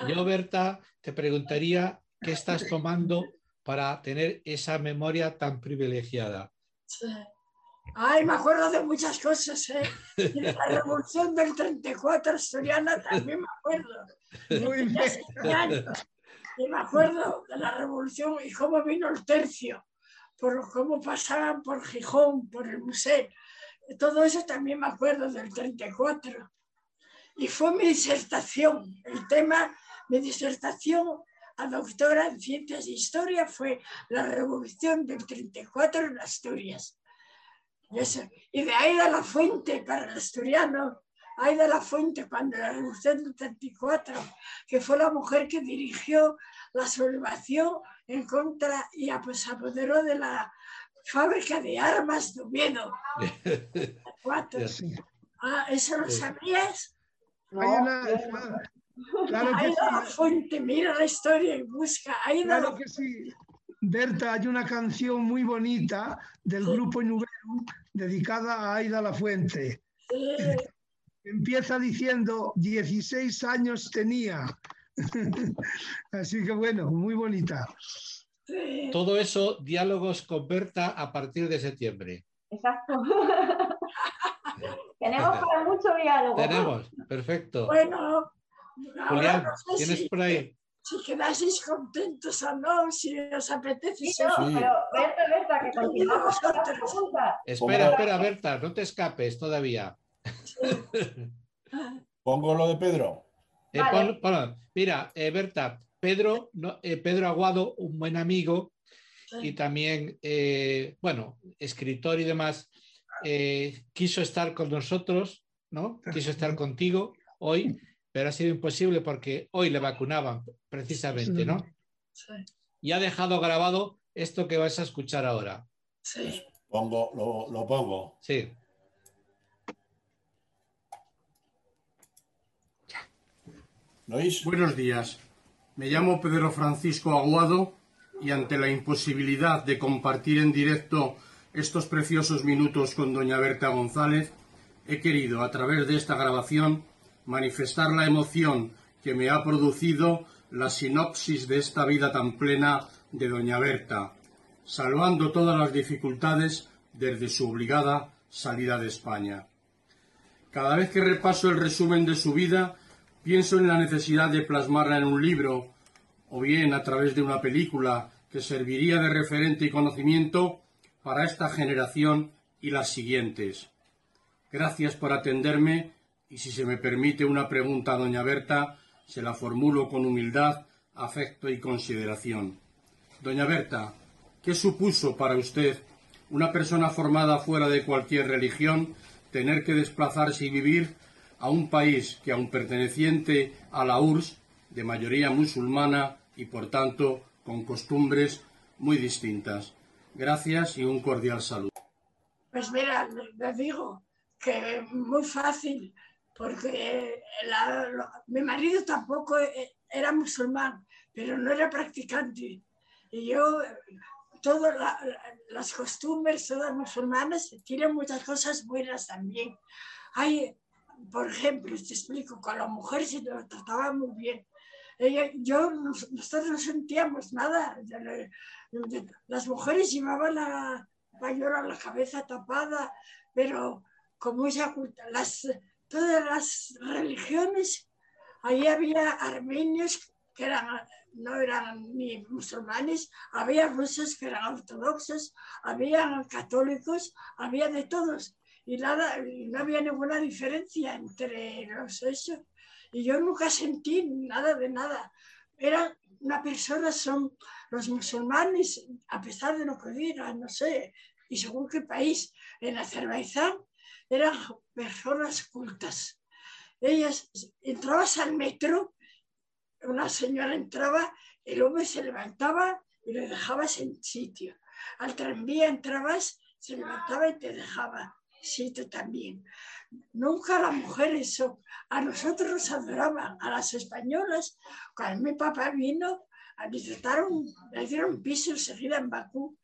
Yo, Berta, te preguntaría qué estás tomando para tener esa memoria tan privilegiada. Sí. Ay, me acuerdo de muchas cosas, ¿eh? Y de la revolución del 34 asturiana también me acuerdo. Muy bien. Y me acuerdo de la revolución y cómo vino el tercio, por cómo pasaban por Gijón, por el museo. Todo eso también me acuerdo del 34. Y fue mi disertación. El tema, mi disertación a doctora en ciencias e historia fue la revolución del 34 en Asturias. Y, de ahí de la fuente para el asturiano, ahí de la fuente cuando la revolución del 34, que fue la mujer que dirigió la sublevación en contra y pues, apoderó de la fábrica de armas de Oviedo. *laughs* ah, ¿Eso lo sabías? Hay una, claro que la fuente, mira la historia y busca. Ahí claro que sí. Berta, hay una canción muy bonita del grupo Nuberum dedicada a Aida La Fuente. Empieza diciendo 16 años tenía. *laughs* Así que bueno, muy bonita. Todo eso, diálogos con Berta a partir de septiembre. Exacto. *laughs* Tenemos para mucho diálogo. Tenemos, perfecto. Bueno, Julián, ¿tienes por ahí? si quedaseis contentos o no, si os apetece. Sí, no, pero Berta, Berta, que continuamos con la pregunta. Espera, espera, Berta, no te escapes todavía. Pongo lo de Pedro. Eh, mira, eh, Berta, Pedro, eh, Pedro Aguado, un buen amigo y también, bueno, escritor y demás, quiso estar con nosotros, ¿no? Quiso estar *laughs* contigo hoy pero ha sido imposible porque hoy le vacunaban precisamente, ¿no? Sí. Y ha dejado grabado esto que vas a escuchar ahora. Sí. Pongo, lo, pongo. Sí. Buenos días. Me llamo Pedro Francisco Aguado y ante la imposibilidad de compartir en directo estos preciosos minutos con doña Berta González, he querido, a través de esta grabación, manifestar la emoción que me ha producido la sinopsis de esta vida tan plena de doña Berta, salvando todas las dificultades desde su obligada salida de España. Cada vez que repaso el resumen de su vida, pienso en la necesidad de plasmarla en un libro, o bien a través de una película que serviría de referente y conocimiento para esta generación y las siguientes. Gracias por atenderme y si se me permite una pregunta, doña Berta, se la formulo con humildad afecto y consideración. Doña Berta, ¿qué supuso para usted, una persona formada fuera de cualquier religión, tener que desplazarse y vivir a un país que, aun perteneciente a la URSS, de mayoría musulmana y, por tanto, con costumbres muy distintas? Gracias y un cordial saludo. Pues mira, le digo que muy fácil, porque mi marido tampoco era musulmán, pero no era practicante. Y yo, todas las costumbres, todas musulmanas, tienen muchas cosas buenas también. Hay, por ejemplo, te explico, con la mujer se nos trataba muy bien. Ella, yo, nosotros no sentíamos nada. Las mujeres llevaban la payola, la cabeza tapada, pero como esa las, todas las religiones, ahí había armenios que eran, no eran ni musulmanes, había rusos que eran ortodoxos, había católicos, había de todos. Y nada, no había ninguna diferencia entre los hechos. Y yo nunca sentí nada de nada. Era una persona, son los musulmanes, a pesar de lo que digan, no sé, y según qué país, en Azerbaiyán eran personas cultas. Ellas, entrabas al metro, una señora entraba, el hombre se levantaba y le dejabas en sitio. Al tranvía entrabas, se levantaba y te dejaba sitio también. Nunca las mujeres a nosotros nos adoraban, a las españolas. Cuando mi papá vino, visitaron, le dieron piso enseguida en Bakú.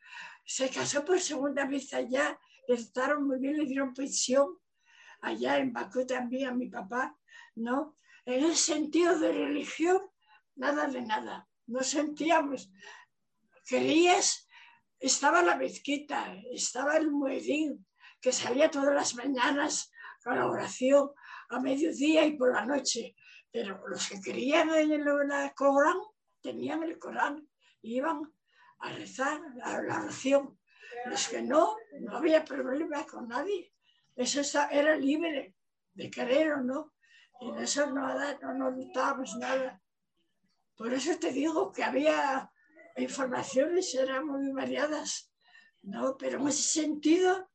Se casó por segunda vez allá le muy bien, le dieron pensión allá en Bakú también a mi papá, ¿no? En el sentido de religión, nada de nada. No sentíamos. Querías, estaba la mezquita, estaba el muedín, que salía todas las mañanas con la oración a mediodía y por la noche. Pero los que querían el Corán, tenían el Corán, iban a rezar a la oración. Los que no, no había problema con nadie. Eso era libre de querer o no. Y en eso no, no notábamos nada. Por eso te digo que había informaciones, eran muy variadas, ¿no? Pero en ese sentido, de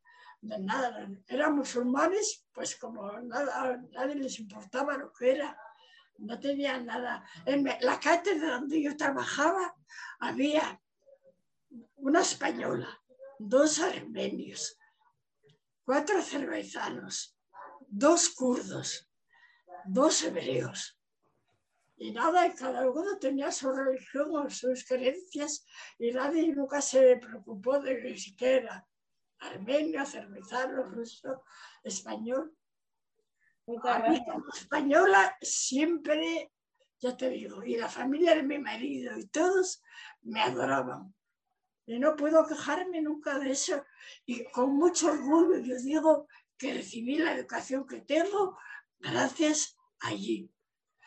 nada. Eran musulmanes, pues como nadie les importaba lo que era. No tenían nada. En la cátedra donde yo trabajaba había una española, dos armenios, cuatro azerbaijanos, dos kurdos, dos hebreos. Y nada, cada uno tenía su religión o sus creencias y nadie nunca se preocupó de ni siquiera armenio, azerbaiyano, ruso, español. española siempre, ya te digo, y la familia de mi marido y todos me adoraban. Y no puedo quejarme nunca de eso. Y con mucho orgullo yo digo que recibí la educación que tengo gracias allí.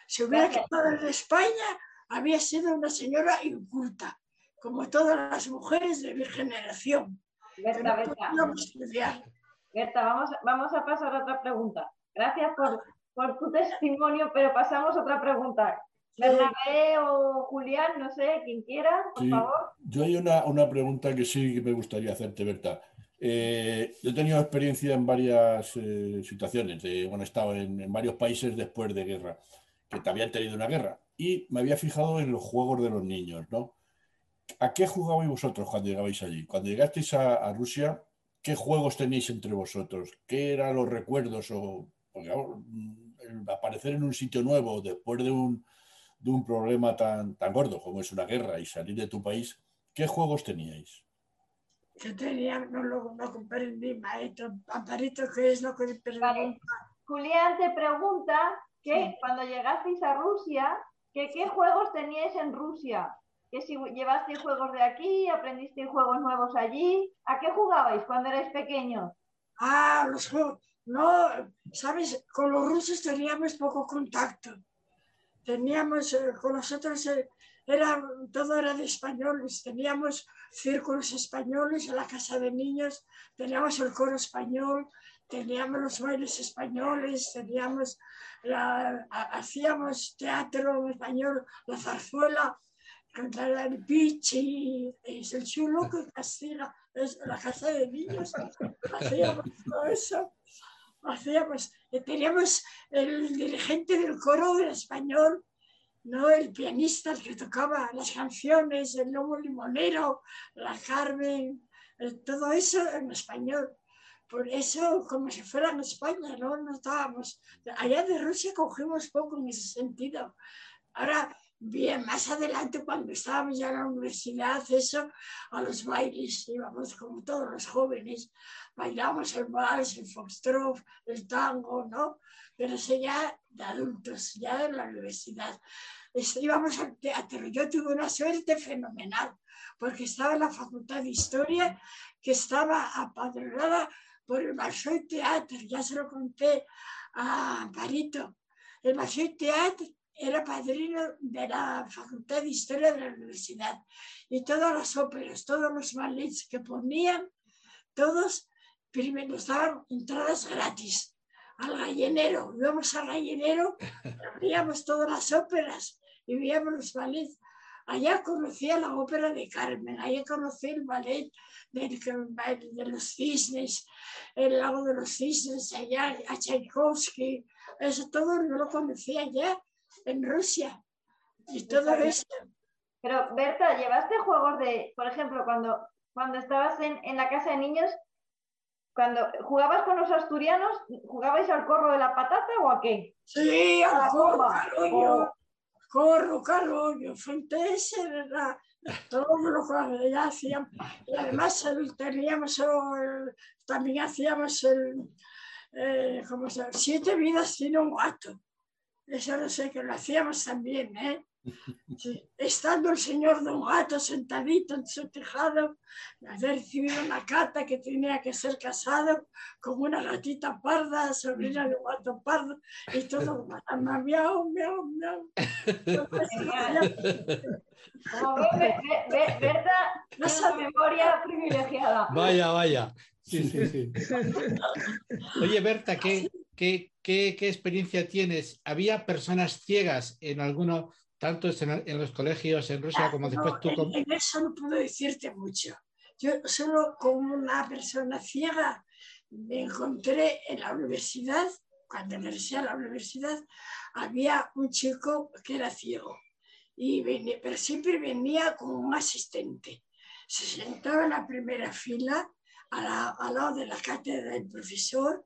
Si hubiera quedado en España, había sido una señora inculta, como todas las mujeres de mi generación. Berta, Berta. vamos, vamos a pasar a otra pregunta. Gracias por, por tu testimonio, pero pasamos a otra pregunta. Bernabé o Julián, no sé, quien quiera, por favor. Yo hay una, una, pregunta que sí que me gustaría hacerte, Berta. Eh, yo he tenido experiencia en varias eh, situaciones. De, bueno, he estado en, en, varios países después de guerra, que te habían tenido una guerra. Y me había fijado en los juegos de los niños, ¿no? ¿A qué jugabais vosotros cuando llegabais allí? Cuando llegasteis a, a Rusia, ¿qué juegos tenéis entre vosotros? ¿Qué eran los recuerdos? O, porque, aparecer en un sitio nuevo después de un de un problema tan, tan gordo como es una guerra y salir de tu país, ¿qué juegos teníais? Yo tenía, no lo no comprendí, maestro. Amparito, ¿qué es lo que vale. Julián te pregunta que cuando llegasteis a Rusia, que qué juegos teníais en Rusia, que si llevasteis juegos de aquí, aprendisteis juegos nuevos allí, ¿a qué jugabais cuando erais pequeños? Ah, los juegos. No, sabes, con los rusos teníamos poco contacto. Teníamos, eh, con nosotros eh, era, todo era de españoles, teníamos círculos españoles en la casa de niños, teníamos el coro español, teníamos los bailes españoles, teníamos hacíamos teatro español, la zarzuela, cantar el pichi, es el chulo que castiga, es la casa de niños, hacíamos todo eso, hacíamos, teníamos el dirigente del coro del español, ¿no? el pianista el que tocaba las canciones, el lobo limonero, la Carmen, todo eso en español. Por eso, como si fuera en España, ¿no? No estábamos. Allá de Rusia cogimos poco en ese sentido. Ahora, bien, más adelante, cuando estábamos ya en la universidad, eso, a los bailes, íbamos como todos los jóvenes, bailamos el vals, el foxtrot, el tango, ¿no? Pero eso ya de adultos, ya en la universidad. Íbamos al teatro. Yo tuve una suerte fenomenal, porque estaba en la Facultad de Historia, que estaba apadronada por el Bolshoi Teatro, ya se lo conté a Parito. El Bolshoi Teatro era padrino de la Facultad de Historia de la Universidad y todas las óperas, todos los ballets que ponían, todos primero nos daban entradas gratis al gallinero. Íbamos al gallinero, veíamos todas las óperas y veíamos los ballets. Allá conocía la ópera de Carmen, allá conocí el ballet de, los cisnes, el lago de los cisnes, allá a Tchaikovsky, eso todo no lo conocía ya en Rusia. Y todo eso. Pero Berta, ¿llevaste juegos de, por ejemplo, cuando, cuando estabas en, en la casa de niños, cuando jugabas con los asturianos, ¿jugabais al corro de la patata o a qué? Sí, al corro, carollo, corro, carollo, frente ese era todo lo que ya hacíamos. Y además teníamos también hacíamos el, eh, como se, siete vidas tiene un gato. Eso no sé, que lo hacíamos también, ¿eh? *laughs* Estando el señor Don Gato sentadito en su tejado, haber recibido una carta que tenía que ser casado con una gatita parda, sobrina de un gato pardo, y todo, *laughs* miau, miau, miau. Como ve, *laughs* Berta, esa memoria privilegiada. Vaya, vaya. Sí, sí, sí. Oye, Berta, ¿qué, qué, qué, qué experiencia tienes? ¿Había personas ciegas en alguno tanto en, los colegios en Rusia como después tú. En, eso no puedo decirte mucho. Yo solo como una persona ciega me encontré en la universidad, cuando ingresé a la universidad, había un chico que era ciego, y venía, pero siempre venía con un asistente. Se sentaba en la primera fila, al lado de la cátedra del profesor,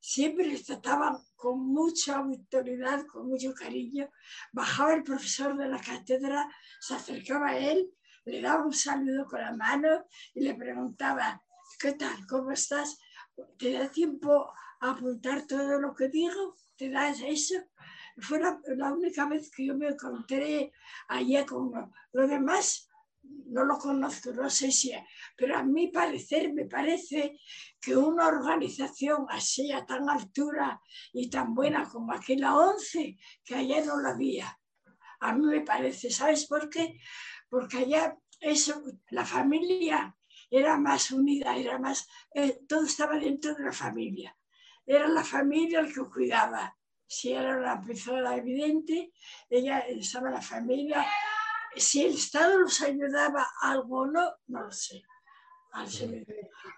siempre les trataban con mucha autoridad, con mucho cariño. Bajaba el profesor de la cátedra, se acercaba a él, le daba un saludo con la mano y le preguntaba, ¿qué tal? ¿Cómo estás? ¿Te da tiempo a apuntar todo lo que digo? ¿Te das eso? Fue la, única vez que yo me encontré allá con lo demás no lo conozco, no sé si, pero a mi parecer me parece que una organización así a tan altura y tan buena como aquí la ONCE, que allá no la había. A mí me parece, ¿sabes por qué? Porque allá eso, la familia era más unida, era más, eh, todo estaba dentro de la familia. Era la familia el que cuidaba. Si era una persona evidente, ella estaba la familia si el Estado nos ayudaba algo o no, no lo sé.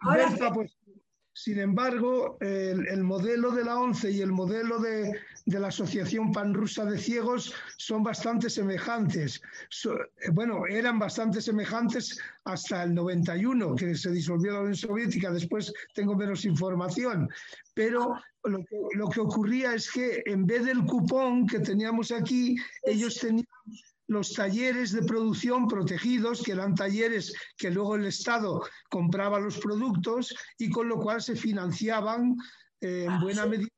Ahora, pues, sin embargo, el, modelo de la ONCE y el modelo de, la Asociación Panrusa de Ciegos son bastante semejantes. Eh, bueno, eran bastante semejantes hasta el 91, que se disolvió la Unión Soviética. Después tengo menos información. Pero lo que, lo que ocurría es que en vez del cupón que teníamos aquí, ellos tenían los talleres de producción protegidos, que eran talleres que luego el Estado compraba los productos y con lo cual se financiaban eh, en ah, buena medida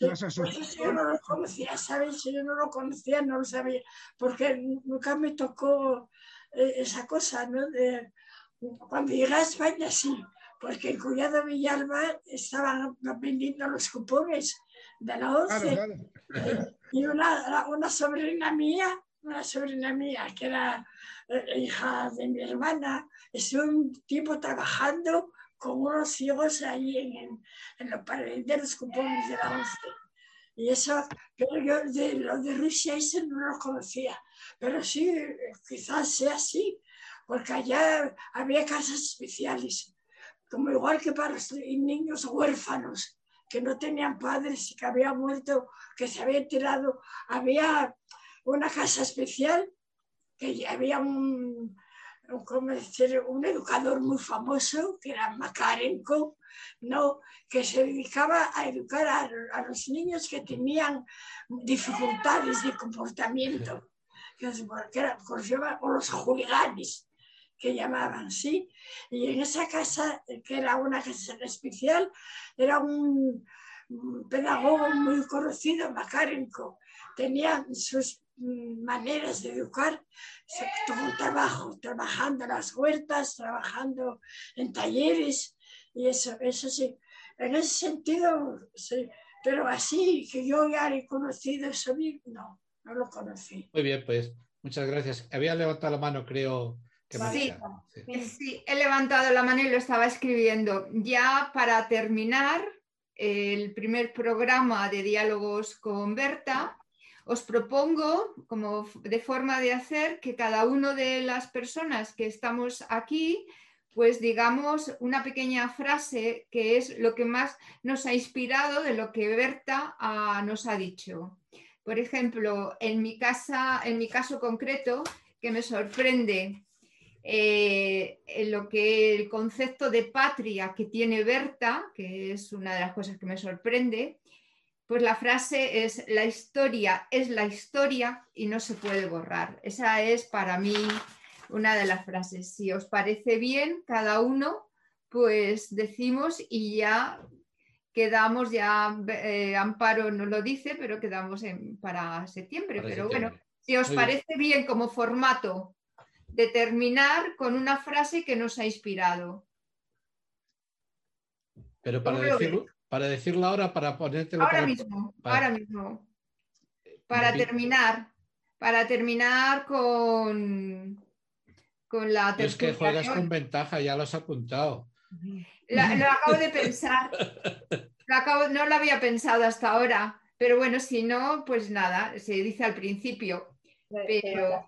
las asociaciones. yo no lo conocía, ¿sabes? Yo no lo conocía, no lo sabía, porque nunca me tocó eh, esa cosa, ¿no? De, cuando llegué a España, sí, porque el cuñado Villalba estaban vendiendo los cupones de la ONCE. Y una, una sobrina mía una sobrina mía que era eh, hija de mi hermana, estuvo un tiempo trabajando con unos ciegos ahí en, en, los los cupones de la once. Y eso, pero yo de lo de Rusia ese no lo conocía, pero sí, quizás sea así, porque allá había casas especiales, como igual que para los niños huérfanos que no tenían padres y que habían muerto, que se habían tirado, había una casa especial, que había un, como decir, un educador muy famoso, que era Makarenko, ¿no? que se dedicaba a educar a, los niños que tenían dificultades de comportamiento, que, o los juliganes, que llamaban, ¿sí? Y en esa casa, que era una casa especial, era un, pedagogo muy conocido, Makarenko, tenía sus maneras de educar, todo trabajo, trabajando en las huertas, trabajando en talleres, y eso, eso sí, en ese sentido, sí, pero así que yo ya he conocido eso, no, no lo conocí. Muy bien, pues muchas gracias. Había levantado la mano, creo. Que sí, sí. sí, he levantado la mano y lo estaba escribiendo. Ya para terminar el primer programa de diálogos con Berta, os propongo, como de forma de hacer, que cada una de las personas que estamos aquí, pues digamos una pequeña frase que es lo que más nos ha inspirado de lo que Berta ah, nos ha dicho. Por ejemplo, en mi, casa, en mi caso concreto, que me sorprende eh, lo que el concepto de patria que tiene Berta, que es una de las cosas que me sorprende, pues la frase es, la historia es la historia y no se puede borrar. Esa es para mí una de las frases. Si os parece bien, cada uno, pues decimos y ya quedamos, ya eh, Amparo no lo dice, pero quedamos para septiembre. pero bueno, si os parece bien. como formato de terminar con una frase que nos ha inspirado. Pero para decirlo, para decirlo ahora, para ponértelo. Ahora mismo, ahora mismo. Para terminar, para terminar con, con la Es que juegas con ventaja, ya lo has apuntado. lo acabo de pensar. *laughs* no lo había pensado hasta ahora. Pero bueno, si no, pues nada, se dice al principio. Pero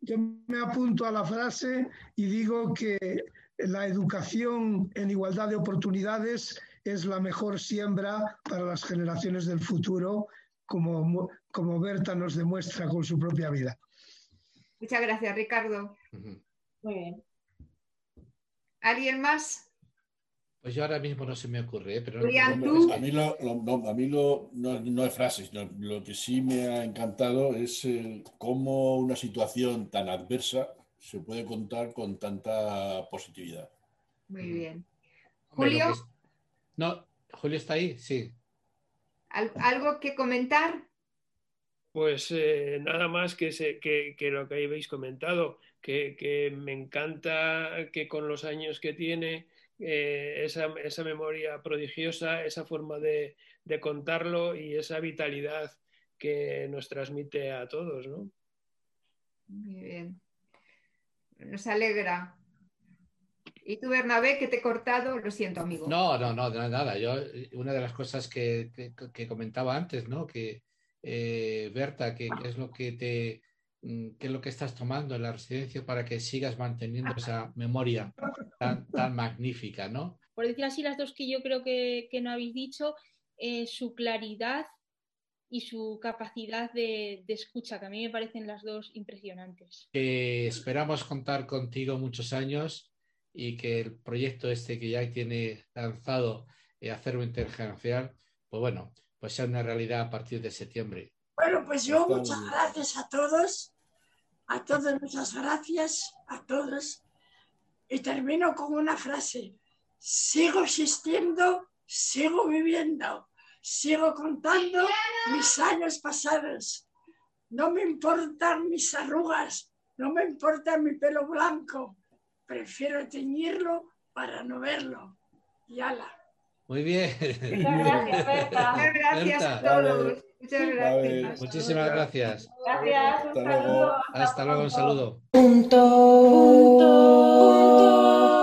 yo me apunto a la frase y digo que la educación en igualdad de oportunidades es la mejor siembra para las generaciones del futuro, como, como Berta nos demuestra con su propia vida. Muchas gracias, Ricardo. Muy bien. ¿Alguien más? Pues yo ahora mismo no se me ocurre, ¿eh? pero a mí, lo, a mí lo, no, es frases, lo, que sí me ha encantado es cómo una situación tan adversa se puede contar con tanta positividad. Muy bien. Julio. No, Julio está ahí, sí. ¿Algo que comentar? Pues eh, nada más que, que, lo que habéis comentado, que, me encanta que con los años que tiene, eh, esa, memoria prodigiosa, esa forma de, de, contarlo y esa vitalidad que nos transmite a todos, ¿no? Muy bien nos alegra. Y tú, Bernabé, que te he cortado, lo siento, amigo. No, no, no, nada. Yo, una de las cosas que, comentaba antes, ¿no? Que, eh, Berta, que, es lo que te mm, qué es lo que estás tomando en la residencia para que sigas manteniendo esa memoria tan, tan magnífica, ¿no? Por decir así, las dos que yo creo que, no habéis dicho, eh, su claridad y su capacidad de, escucha, que a mí me parecen las dos impresionantes. esperamos contar contigo muchos años y que el proyecto este que ya tiene lanzado, eh, Acervo Intergeneracional, pues bueno, pues sea una realidad a partir de septiembre. Bueno, pues yo muchas gracias a todos, a todos muchas gracias, a todos. Y termino con una frase, sigo existiendo, sigo viviendo sigo contando mis años pasados. No me importan mis arrugas, no me importa mi pelo blanco. Prefiero teñirlo para no verlo. Y ala. Muy bien. Muchas gracias, *laughs* Muchas gracias a todos. Muchas gracias. Muchísimas gracias. Gracias. Hasta luego. Hasta luego. Un saludo. Punto. Punto.